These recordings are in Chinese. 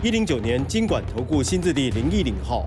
一零九年金管投顾新字地零一零号。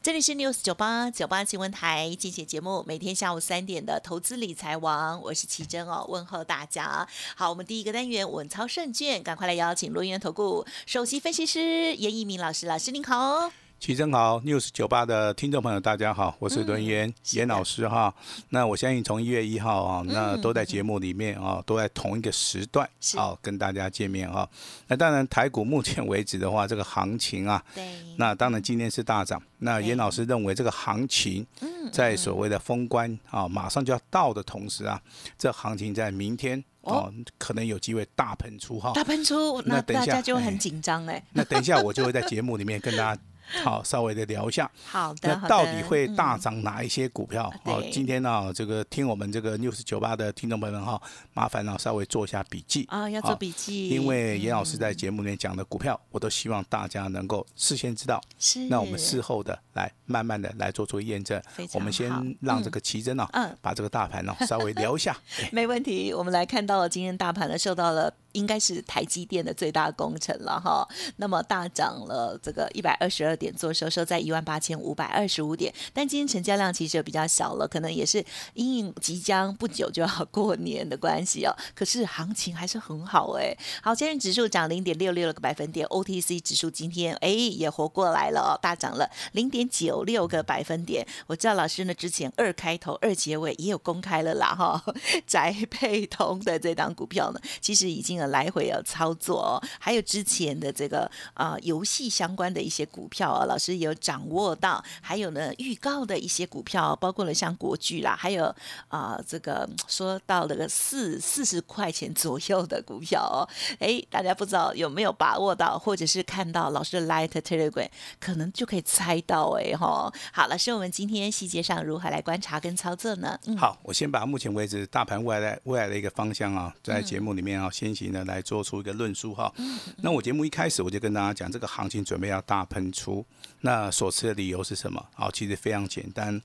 这里是 News 九八九八新闻台，精选节目，每天下午三点的投资理财王，我是奇珍哦，问候大家。好，我们第一个单元稳操胜券，赶快来邀请罗源投顾首席分析师严一鸣老师，老师您好。齐真好，news 九八的听众朋友，大家好，我是轮岩严老师哈。那我相信从一月一号啊，那都在节目里面啊，都在同一个时段啊，跟大家见面哈。那当然台股目前为止的话，这个行情啊，对，那当然今天是大涨。那严老师认为这个行情在所谓的封关啊，马上就要到的同时啊，这行情在明天哦，可能有机会大喷出哈。大喷出，那大家就很紧张哎。那等一下我就会在节目里面跟大家。好，稍微的聊一下。好的，那到底会大涨哪一些股票？好，今天呢，这个听我们这个 news 九八的听众朋友们哈，麻烦呢稍微做一下笔记啊，要做笔记。因为严老师在节目里面讲的股票，我都希望大家能够事先知道。是。那我们事后的来慢慢的来做出验证。我们先让这个奇珍呢，嗯，把这个大盘呢稍微聊一下。没问题，我们来看到了今天大盘呢受到了。应该是台积电的最大功臣了哈，那么大涨了这个一百二十二点，做收收在一万八千五百二十五点，但今天成交量其实比较小了，可能也是因应即将不久就要过年的关系哦。可是行情还是很好哎，好，今日指数涨零点六六个百分点，OTC 指数今天哎也活过来了哦，大涨了零点九六个百分点。我知道老师呢之前二开头二结尾也有公开了啦哈，宅配通的这档股票呢，其实已经。来回要操作哦，还有之前的这个啊游戏相关的一些股票啊，老师有掌握到，还有呢预告的一些股票，包括了像国巨啦，还有啊这个说到了个四四十块钱左右的股票哦，哎，大家不知道有没有把握到，或者是看到老师的 Light Telegram，可能就可以猜到哎哈。好，老师，我们今天细节上如何来观察跟操作呢？嗯，好，我先把目前为止大盘未来未来的一个方向啊，在节目里面啊先行。呢来做出一个论述哈，那我节目一开始我就跟大家讲，这个行情准备要大喷出，那所持的理由是什么？好，其实非常简单，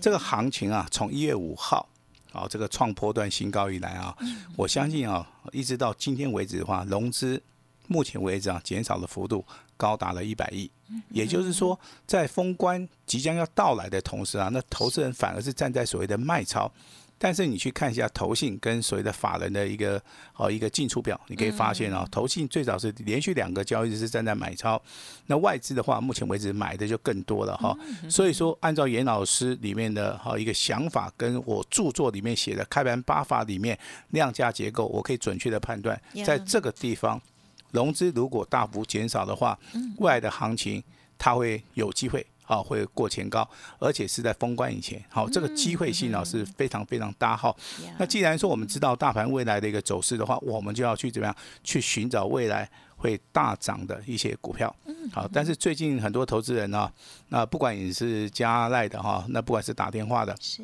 这个行情啊，从一月五号，好这个创波段新高以来啊，我相信啊，一直到今天为止的话，融资目前为止啊，减少的幅度高达了一百亿，也就是说，在封关即将要到来的同时啊，那投资人反而是站在所谓的卖超。但是你去看一下投信跟所谓的法人的一个哦一个进出表，你可以发现哦，投信最早是连续两个交易日是站在买超，那外资的话，目前为止买的就更多了哈。所以说，按照严老师里面的哈一个想法，跟我著作里面写的开盘八法里面量价结构，我可以准确的判断，在这个地方融资如果大幅减少的话，未来的行情它会有机会。好，会过前高，而且是在封关以前。好，这个机会性呢是非常非常大。哈，那既然说我们知道大盘未来的一个走势的话，我们就要去怎么样去寻找未来会大涨的一些股票。好，但是最近很多投资人呢，那不管你是加赖的哈，那不管是打电话的，是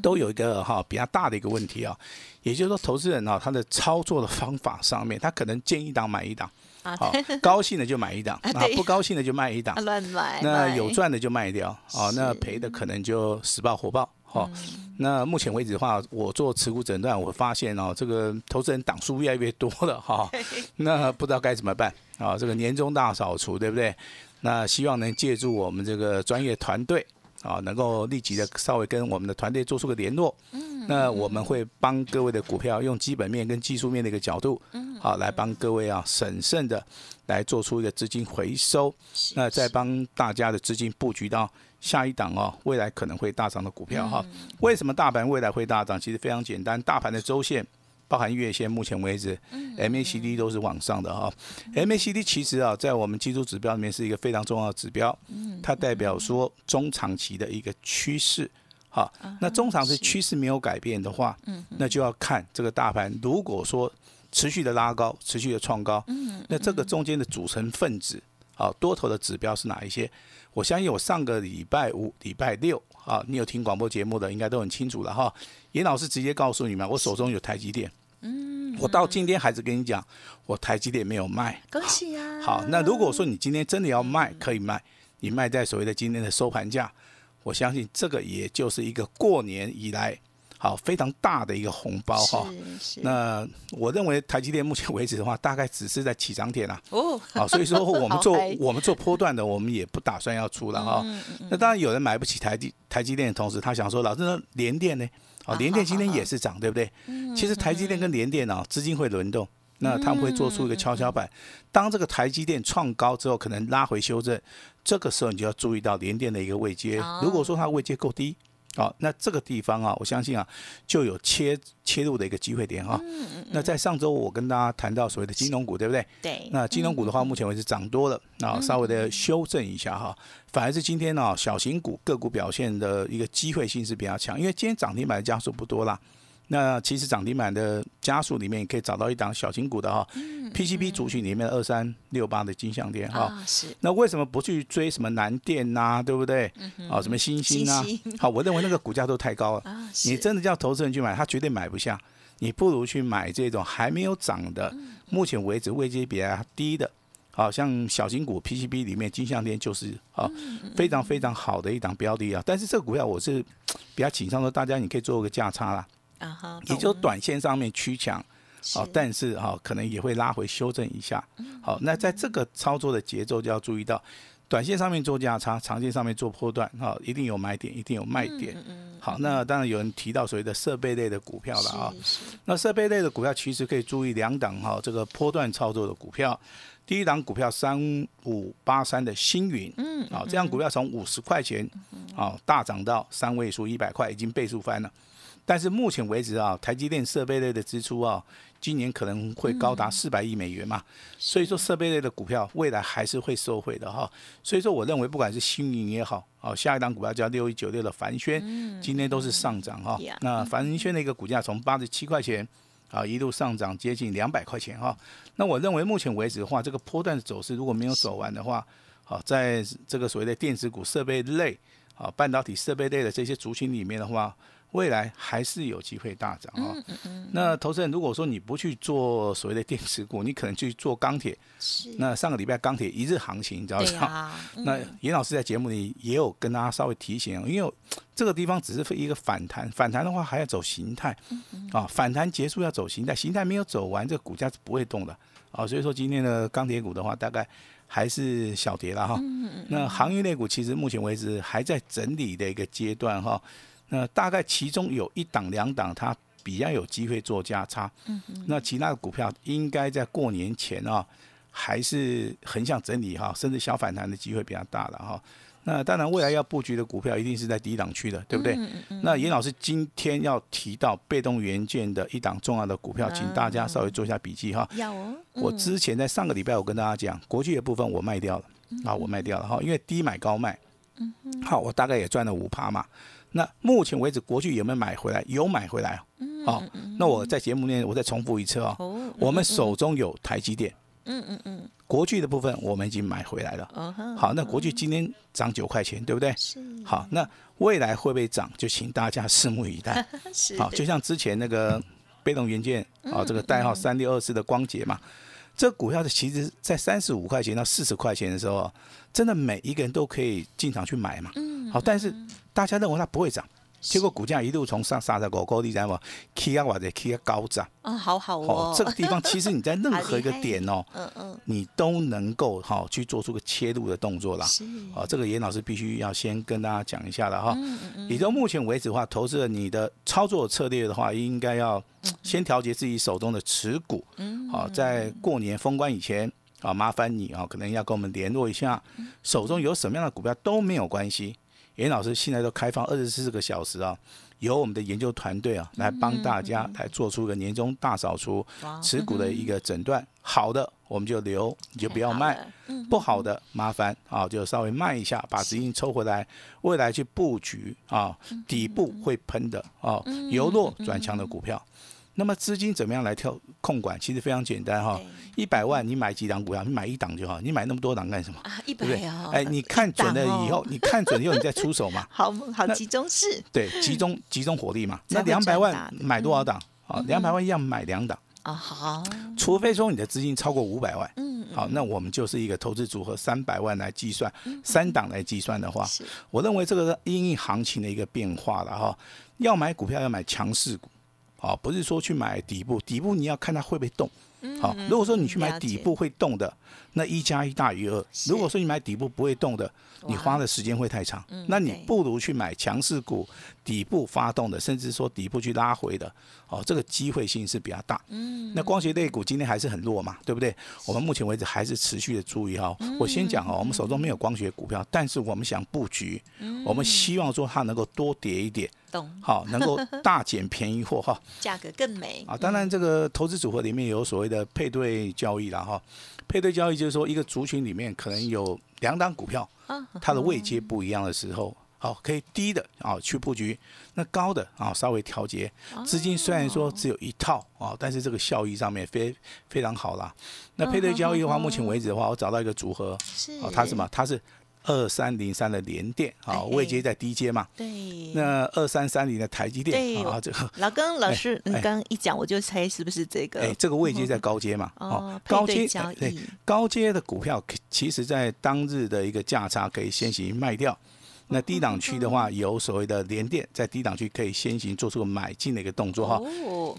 都有一个哈比较大的一个问题啊，也就是说投资人呢他的操作的方法上面，他可能建一档买一档。好，高兴的就买一档，啊，不高兴的就卖一档，乱买。那有赚的就卖掉，哦，那赔的可能就死爆火爆。好，那目前为止的话，我做持股诊断，我发现哦，这个投资人档数越来越多了哈。那不知道该怎么办啊？这个年终大扫除，对不对？那希望能借助我们这个专业团队啊，能够立即的稍微跟我们的团队做出个联络。嗯，那我们会帮各位的股票用基本面跟技术面的一个角度。好，来帮各位啊审慎的来做出一个资金回收，那再帮大家的资金布局到下一档哦，未来可能会大涨的股票哈。为什么大盘未来会大涨？其实非常简单，大盘的周线包含月线，目前为止，MACD 都是往上的哈。MACD 其实啊，在我们技术指标里面是一个非常重要的指标，它代表说中长期的一个趋势。好，那中长期趋势没有改变的话，那就要看这个大盘，如果说持续的拉高，持续的创高。嗯，那这个中间的组成分子，好，多头的指标是哪一些？我相信我上个礼拜五、礼拜六，啊，你有听广播节目的，应该都很清楚了哈。严老师直接告诉你们，我手中有台积电。嗯，我到今天还是跟你讲，我台积电没有卖。恭喜啊！好，那如果说你今天真的要卖，可以卖，你卖在所谓的今天的收盘价，我相信这个也就是一个过年以来。好，非常大的一个红包哈。那我认为台积电目前为止的话，大概只是在起涨点啊。哦。好，所以说 我们做我们做波段的，我们也不打算要出了哈。那当然有人买不起台积台积电的同时，他想说，老师联电呢？好，联电今天也是涨，对不对？其实台积电跟联电啊，资金会轮动，那他们会做出一个跷跷板。当这个台积电创高之后，可能拉回修正，这个时候你就要注意到联电的一个位阶。如果说它位阶够低。好，那这个地方啊，我相信啊，就有切切入的一个机会点哈。嗯嗯那在上周我跟大家谈到所谓的金融股，对不对？对。那金融股的话，目前为止涨多了，那稍微的修正一下哈。反而是今天呢，小型股个股表现的一个机会性是比较强，因为今天涨停板的家数不多啦。那其实涨停板的加速里面，可以找到一档小型股的哈，PCB 族群里面二三六八的金项店哈。是。那为什么不去追什么南电呐？对不对？啊，什么星星啊？好，我认为那个股价都太高了。啊，你真的叫投资人去买，他绝对买不下。你不如去买这种还没有涨的，目前为止位阶比较低的，好像小型股 PCB 里面金项链就是啊，非常非常好的一档标的啊。但是这个股票我是比较倾向说，大家你可以做个价差啦。啊哈，也就短线上面趋强，好，但是哈可能也会拉回修正一下，好，那在这个操作的节奏就要注意到，短线上面做价差，长线上面做波段，哈，一定有买点，一定有卖点，好，那当然有人提到所谓的设备类的股票了啊，那设备类的股票其实可以注意两档哈，这个波段操作的股票，第一档股票三五八三的星云，嗯，好，这样股票从五十块钱，好大涨到三位数一百块，已经倍数翻了。但是目前为止啊，台积电设备类的支出啊，今年可能会高达四百亿美元嘛，所以说设备类的股票未来还是会受惠的哈。所以说我认为不管是新云也好，哦下一档股票叫六一九六的凡轩，今天都是上涨哈。那凡轩的一个股价从八十七块钱啊一路上涨接近两百块钱哈。那我认为目前为止的话，这个波段的走势如果没有走完的话，好在这个所谓的电子股设备类啊半导体设备类的这些族群里面的话。未来还是有机会大涨啊！那投资人如果说你不去做所谓的电池股，你可能去做钢铁。是。那上个礼拜钢铁一日行情，你知道吗？那严老师在节目里也有跟大家稍微提醒，因为这个地方只是一个反弹，反弹的话还要走形态。啊，反弹结束要走形态，形态没有走完，这个股价是不会动的。啊，所以说今天的钢铁股的话，大概还是小跌了哈。那行业类股其实目前为止还在整理的一个阶段哈。那大概其中有一档两档，它比较有机会做价差。嗯那其他的股票应该在过年前啊，还是横向整理哈，甚至小反弹的机会比较大了哈。那当然，未来要布局的股票一定是在低档区的，对不对？嗯嗯那严老师今天要提到被动元件的一档重要的股票，请大家稍微做一下笔记哈。我之前在上个礼拜我跟大家讲，国际的部分我卖掉了，啊，我卖掉了哈，因为低买高卖。嗯好，我大概也赚了五趴嘛。那目前为止，国巨有没有买回来？有买回来哦。好，那我在节目内我再重复一次哦。我们手中有台积电。嗯嗯嗯。国巨的部分我们已经买回来了。好，那国巨今天涨九块钱，对不对？是。好，那未来会不会涨？就请大家拭目以待。是。好，就像之前那个被动元件啊，这个代号三六二四的光捷嘛，这股票的其实在三十五块钱到四十块钱的时候，真的每一个人都可以进场去买嘛。嗯。好，但是。大家认为它不会涨，结果股价一路从上杀到高高地，在嘛，K 啊或者 K 啊高涨啊，好好哦。这个地方其实你在任何一个 点哦，嗯嗯，你都能够哈去做出个切入的动作啦。是啊，这个严老师必须要先跟大家讲一下了哈。嗯嗯嗯。也就目前为止的话，投资了你的操作策略的话，应该要先调节自己手中的持股。嗯。好，在过年封关以前啊，麻烦你啊，可能要跟我们联络一下，手中有什么样的股票都没有关系。严老师现在都开放二十四个小时啊，由我们的研究团队啊来帮大家来做出一个年终大扫除持股的一个诊断。好的我们就留，你就不要卖；不好的麻烦啊就稍微卖一下，把资金抽回来，未来去布局啊底部会喷的啊由弱转强的股票。那么资金怎么样来跳控管？其实非常简单哈，一百万你买几档股票？你买一档就好，你买那么多档干什么？啊，一百对不对？哦，哎，你看准了以后你看准了以后你再出手嘛。好好集中式对，集中集中火力嘛。那两百万买多少档？啊，两百万一样买两档，啊，好，除非说你的资金超过五百万。嗯，好，那我们就是一个投资组合，三百万来计算，三档来计算的话，我认为这个是因应行情的一个变化了哈。要买股票要买强势股，好，不是说去买底部，底部你要看它会不会动。好，如果说你去买底部会动的，那一加一大于二。如果说你买底部不会动的，你花的时间会太长。那你不如去买强势股，底部发动的，甚至说底部去拉回的，哦，这个机会性是比较大。嗯，那光学类股今天还是很弱嘛，对不对？我们目前为止还是持续的注意哈。我先讲哦，我们手中没有光学股票，但是我们想布局，我们希望说它能够多跌一点，懂，好，能够大减便宜货哈。价格更美啊，当然这个投资组合里面有所谓的配对交易了哈。配对交易就是说一个族群里面可能有两档股票，啊，它的位阶不一样的时候，好，可以低的啊去布局，那高的啊稍微调节。资金虽然说只有一套啊，但是这个效益上面非非常好啦。那配对交易的话，目前为止的话，我找到一个组合，是哦，它是什么？它是二三零三的联电啊，哎位阶在低阶嘛。对，那二三三零的台积电对啊，这个老刚老师，你哎刚刚一讲，我就猜是不是这个？哎，这个位阶在高阶嘛，哦，高阶哎对交易，高阶的股票，其实在当日的一个价差可以先行卖掉。那低档区的话，有所谓的连电，在低档区可以先行做出个买进的一个动作哈。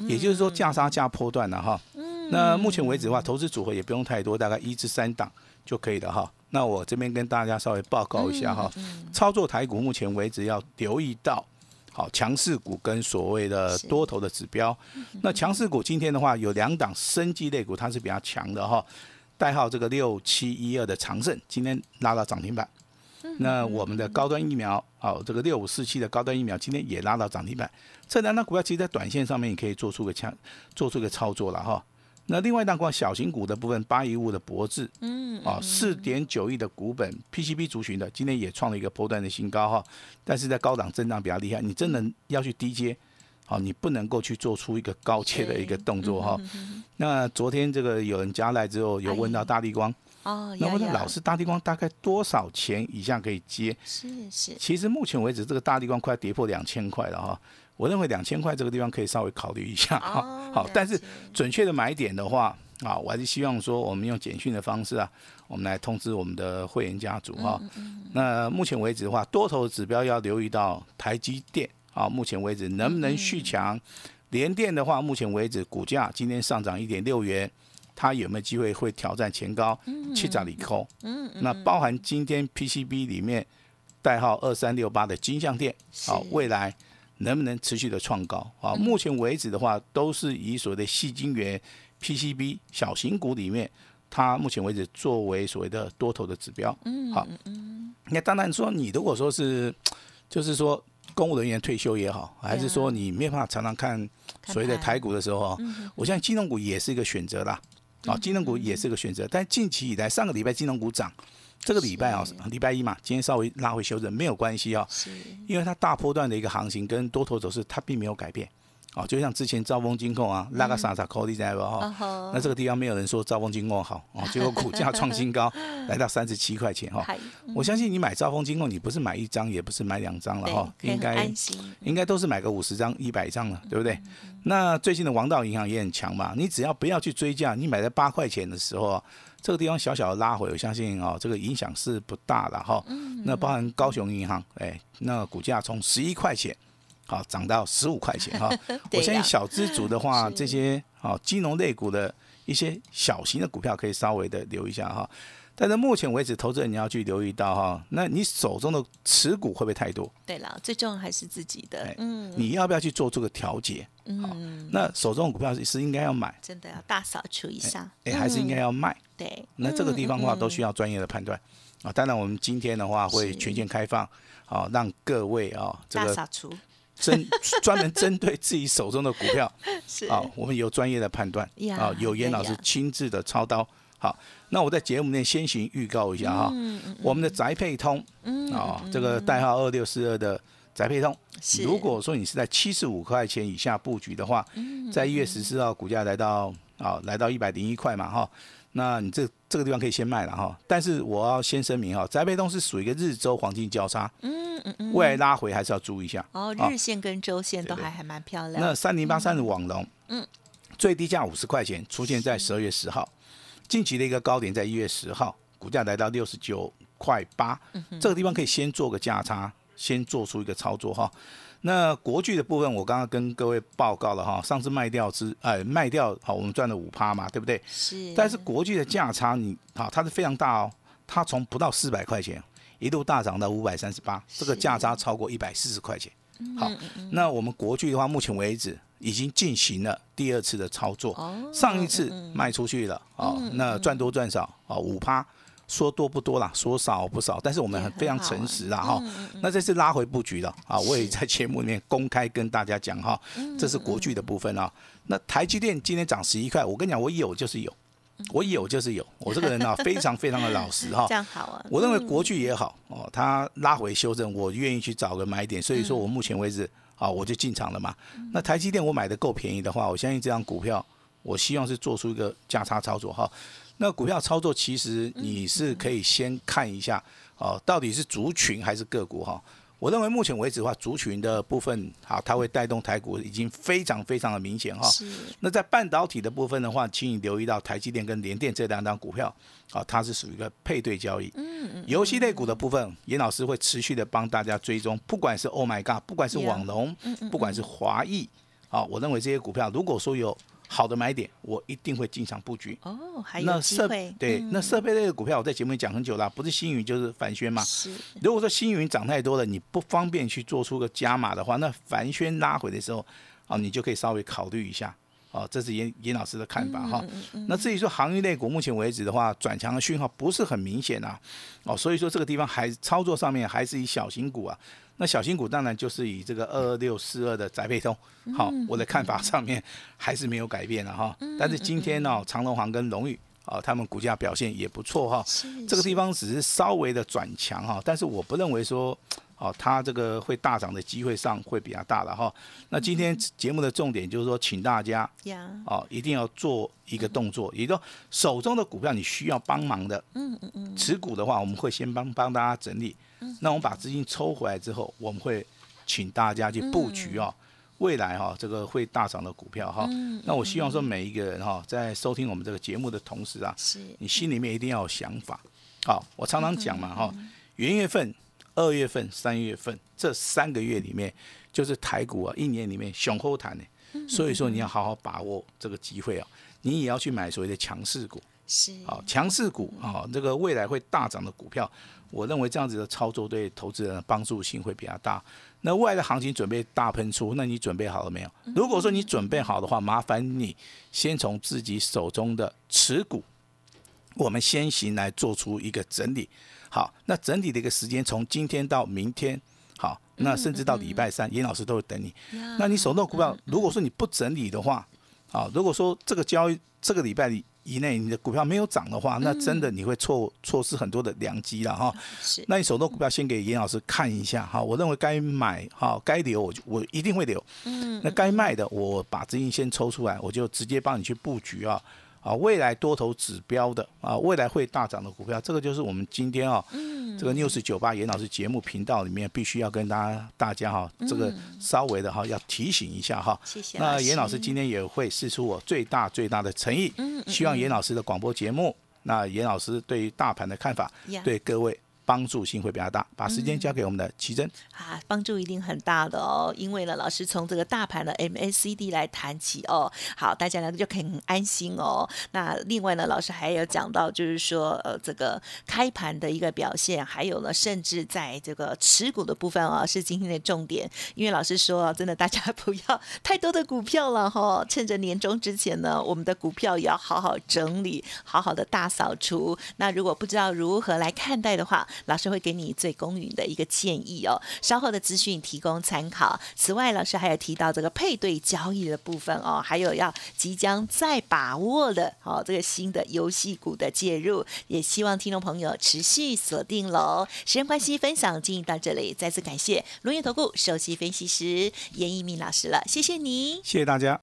也就是说，价差价波段了哈。那目前为止的话，投资组合也不用太多，大概一至三档就可以了哈。那我这边跟大家稍微报告一下哈，操作台股目前为止要留意到。好，强势股跟所谓的多头的指标，那强势股今天的话有两档生技类股，它是比较强的哈，代号这个六七一二的长盛，今天拉到涨停板。那我们的高端疫苗，哦，这个六五四七的高端疫苗今天也拉到涨停板。这两档股票其实在短线上面也可以做出个强，做出个操作了哈。那另外一档股小型股的部分，八一五的博智，嗯，哦，四点九亿的股本 PCB 族群的，今天也创了一个波段的新高哈。但是在高档震荡比较厉害，你真的要去低阶，好，你不能够去做出一个高切的一个动作哈。那昨天这个有人加来之后，有问到大力光，哦，那呀呀问老师，大地光大概多少钱以下可以接？是是，其实目前为止，这个大地光快跌破两千块了哈。我认为两千块这个地方可以稍微考虑一下哈。好但是准确的买点的话啊，我还是希望说我们用简讯的方式啊，我们来通知我们的会员家族哈。那目前为止的话，多头指标要留意到台积电啊，目前为止能不能续强？联电的话，目前为止股价今天上涨一点六元。它有没有机会会挑战前高七涨里扣？嗯，那包含今天 PCB 里面代号二三六八的金相店，好、未来能不能持续的创高？啊，目前为止的话，都是以所谓的细晶圆 PCB 小型股里面，它目前为止作为所谓的多头的指标。嗯，好，那当然说你如果说是，就是说公务人员退休也好，还是说你没有办法常常看看所谓的台股的时候哦，我相信金融股也是一个选择啦。啊，金融股也是个选择，但近期以来，上个礼拜金融股涨，这个礼拜啊，礼拜一嘛，今天稍微拉回修正没有关系啊，是。因为它大波段的一个行情跟多头走势它并没有改变。哦，就像之前兆丰金控啊，拉个傻傻扣，你知道不哈？嗯那这个地方没有人说兆丰金控好哦，结果股价创新高，来到三十七块钱哈。嗨我相信你买兆丰金控，你不是买一张，也不是买两张了对哈，可以很应该，应该都是买个五十张、一百张了，对不对？那最近的王道银行也很强嘛，你只要不要去追价，你买在八块钱的时候啊，这个地方小小的拉回，我相信哦，这个影响是不大的哈。那包含高雄银行，哎，那股价从十一块钱。好，涨到十五块钱哈。我相信小资族的话，是这些好金融类股的一些小型的股票可以稍微的留一下哈。但是目前为止，投资人你要去留意到哈，那你手中的持股会不会太多？对了，最重要还是自己的哎，嗯你要不要去做这个调节？嗯，那手中的股票是是应该要买，真的要大扫除一下，哎，还是应该嗯要卖？对，那这个地方的话，嗯都需要专业的判断啊。当然，我们今天的话会全线开放，啊，让各位啊，这个大扫除针 专门针对自己手中的股票。是。啊，我们有专业的判断呀啊，有严老师亲自的操刀。好，那我在节目内先行预告一下哈，我们的宅配通嗯啊，这个代号二六四二的宅配通，是。如果说你是在七十五块钱以下布局的话，嗯在一月十四号股价来到啊来到一百零一块嘛哈，那你这这个地方可以先卖了哈。但是我要先声明哈，宅配通是属于一个日周黄金交叉，嗯嗯嗯，未来拉回还是要注意一下。哦，啊日线跟周线都还还蛮漂亮。那三零八三的网龙，嗯，最低价五十块钱，出现在十二月十号，近期的一个高点在一月十号，股价来到六十九块八，嗯这个地方可以先做个价差，先做出一个操作哈。那国巨的部分，我刚刚跟各位报告了哈，上次卖掉之，呃，卖掉好，我们赚了五趴嘛，对不对？是，但是国巨的价差你好，它是非常大哦，它从不到四百块钱一度大涨到五百三十八，这个价差超过一百四十块钱。好，那我们国巨的话，目前为止已经进行了第二次的操作，哦上一次卖出去了，哦，那赚多赚少，啊，五趴。说多不多啦，说少不少，但是我们很非常诚实啦哈。那这次拉回布局了啊，我也在节目里面公开跟大家讲哈，这是国剧的部分啊。那台积电今天涨十一块，我跟你讲，我有就是有，我有就是有，我这个人啊 非常非常的老实哈这。样好啊。我认为国剧也好哦，它拉回修正，我愿意去找个买点，所以说我目前为止啊，我就进场了嘛。那台积电我买的够便宜的话，我相信这张股票，我希望是做出一个价差操作哈。那股票操作其实你是可以先看一下哦，到底是族群还是个股哈。我认为目前为止的话，族群的部分好，它会带动台股已经非常非常的明显哈。那在半导体的部分的话，请你留意到台积电跟联电这两张股票，啊，它是属于一个配对交易。嗯嗯。游戏类股的部分，严老师会持续的帮大家追踪，不管是 Oh my God，不管是网龙，不管是华裔，啊，我认为这些股票如果说有好的买点，我一定会进场布局。哦，还有那设机会。对，嗯那设备类的股票，我在节目里讲很久了，不是星云就是凡轩嘛。是如果说星云涨太多了，你不方便去做出个加码的话，那凡轩拉回的时候，啊，你就可以稍微考虑一下。哦，这是严严老师的看法哈。那至于说行业类股，目前为止的话，转强的讯号不是很明显啊。哦，所以说这个地方还操作上面还是以小型股啊。那小新股当然就是以这个二二六四二的宅配通，好，我的看法上面还是没有改变了哈。但是今天呢，长隆行跟龙宇啊，他们股价表现也不错哈。是这个地方只是稍微的转强哈，但是我不认为说，哦，它这个会大涨的机会上会比较大了哈。那今天节目的重点就是说，请大家呀，哦一定要做一个动作，也就是手中的股票你需要帮忙的，嗯嗯嗯，持股的话，我们会先帮帮大家整理。那我们把资金抽回来之后，我们会请大家去布局哦，未来哈、这个会大涨的股票哈。那我希望说每一个人哈、在收听我们这个节目的同时啊，是你心里面一定要有想法。好，我常常讲嘛哈，元月份、二月份、三月份这三个月里面，就是台股啊一年里面雄厚谈的，所以说你要好好把握这个机会啊，你也要去买所谓的强势股。是啊，强势股啊，这个未来会大涨的股票，我认为这样子的操作对投资人的帮助性会比较大。那未来的行情准备大喷出，那你准备好了没有？如果说你准备好的话，麻烦你先从自己手中的持股，我们先行来做出一个整理。好，那整理的一个时间从今天到明天，好，那甚至到礼拜三，严老师都会等你。那你手动股票，如果说你不整理的话，啊，如果说这个交易这个礼拜里以内你的股票没有涨的话，那真的你会错错失很多的良机了哈。是那你手动股票先给严老师看一下哈，我认为该买哈，该留我就我一定会留。嗯，那该卖的我把资金先抽出来，我就直接帮你去布局啊。啊，未来多头指标的啊，未来会大涨的股票，这个就是我们今天啊，这个 news 九八严老师节目频道里面必须要跟大家大家哈，这个稍微的哈要提醒一下哈。谢谢那严老师师今天也会试出我最大最大的诚意，希望严老师的广播节目，那严老师对于大盘的看法呀，对各位帮助性会比较大。把时间交给我们的奇珍。啊，帮助一定很大的哦，因为呢，老师从这个大盘的 MACD 来谈起哦，好，大家呢就可以很安心哦。那另外呢，老师还有讲到，就是说，呃，这个开盘的一个表现，还有呢，甚至在这个持股的部分啊，是今天的重点。因为老师说啊，真的大家不要太多的股票了哈、趁着年终之前呢，我们的股票也要好好整理，好好的大扫除。那如果不知道如何来看待的话，老师会给你最公允的一个建议哦。稍后的资讯提供参考。此外，老师还有提到这个配对交易的部分哦，还有要即将再把握的哦这个新的游戏股的介入，也希望听众朋友持续锁定喽。时间关系，分享进行到这里，再次感谢龙岩投顾首席分析师严一鸣老师了，谢谢你。谢谢大家。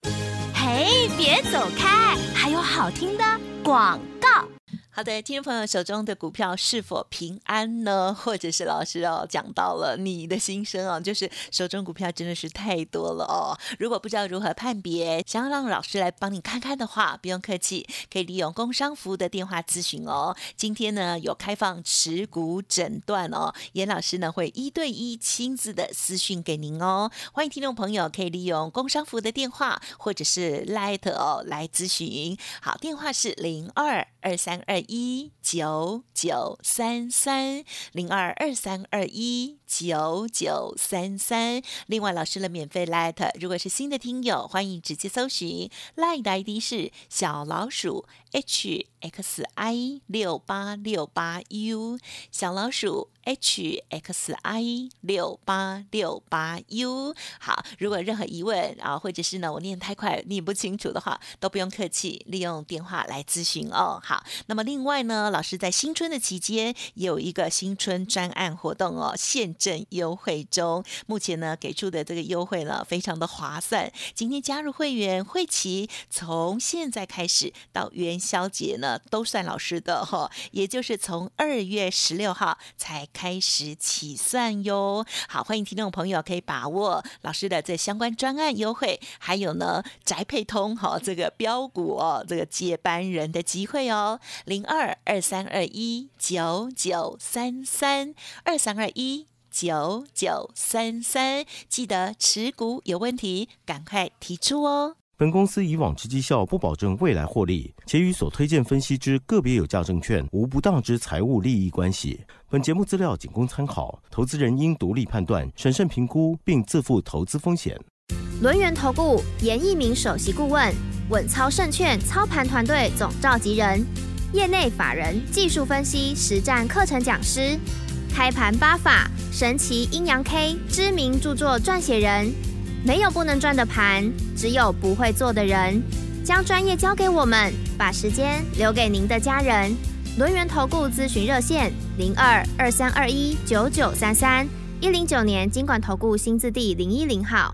嘿，别走开，还有好听的广告。好的，听众朋友手中的股票是否平安呢？或者是老师哦讲到了你的心声哦，就是手中股票真的是太多了哦。如果不知道如何判别，想要让老师来帮你看看的话，不用客气，可以利用工商服务的电话咨询哦。今天呢有开放持股诊断哦，严老师呢会一对一亲自的私讯给您哦。欢迎听众朋友可以利用工商服务的电话或者是 Light 哦来咨询。好，电话是零二二三二。一九九三三零二二三二一九九三三，另外老师的免费 Light，如果是新的听友，欢迎直接搜寻 Light 的 ID 是小老鼠 H X I 六八六八 U，小老鼠 H X I 六八六八 U。好，如果任何疑问啊，或者是呢我念太快念不清楚的话，都不用客气，利用电话来咨询哦。好，那么另外呢，老师在新春的期间也有一个新春专案活动哦，现正优惠中。目前呢给出的这个优惠呢非常的划算。今天加入会员会期从现在开始到元宵节呢都算老师的哈，也就是从二月十六号才开始起算哟。好，欢迎听众朋友可以把握老师的这相关专案优惠，还有呢宅配通哈这个标股哦这个接班人的机会哦，零二二三二一九九三三二三二一九九三三，记得持股有问题赶快提出哦。本公司以往之绩效不保证未来获利，且与所推荐分析之个别有价证券无不当之财务利益关系。本节目资料仅供参考，投资人应独立判断、审慎评估，并自负投资风险。轮源投顾严一鸣首席顾问，稳操胜券操盘团队总召集人，业内法人技术分析实战课程讲师，开盘八法神奇阴阳 K 知名著作撰写人。没有不能赚的盘，只有不会做的人。将专业交给我们，把时间留给您的家人。轮源投顾咨询热线：零二二三二一九九三三一零九年经管投顾新字第零一零号。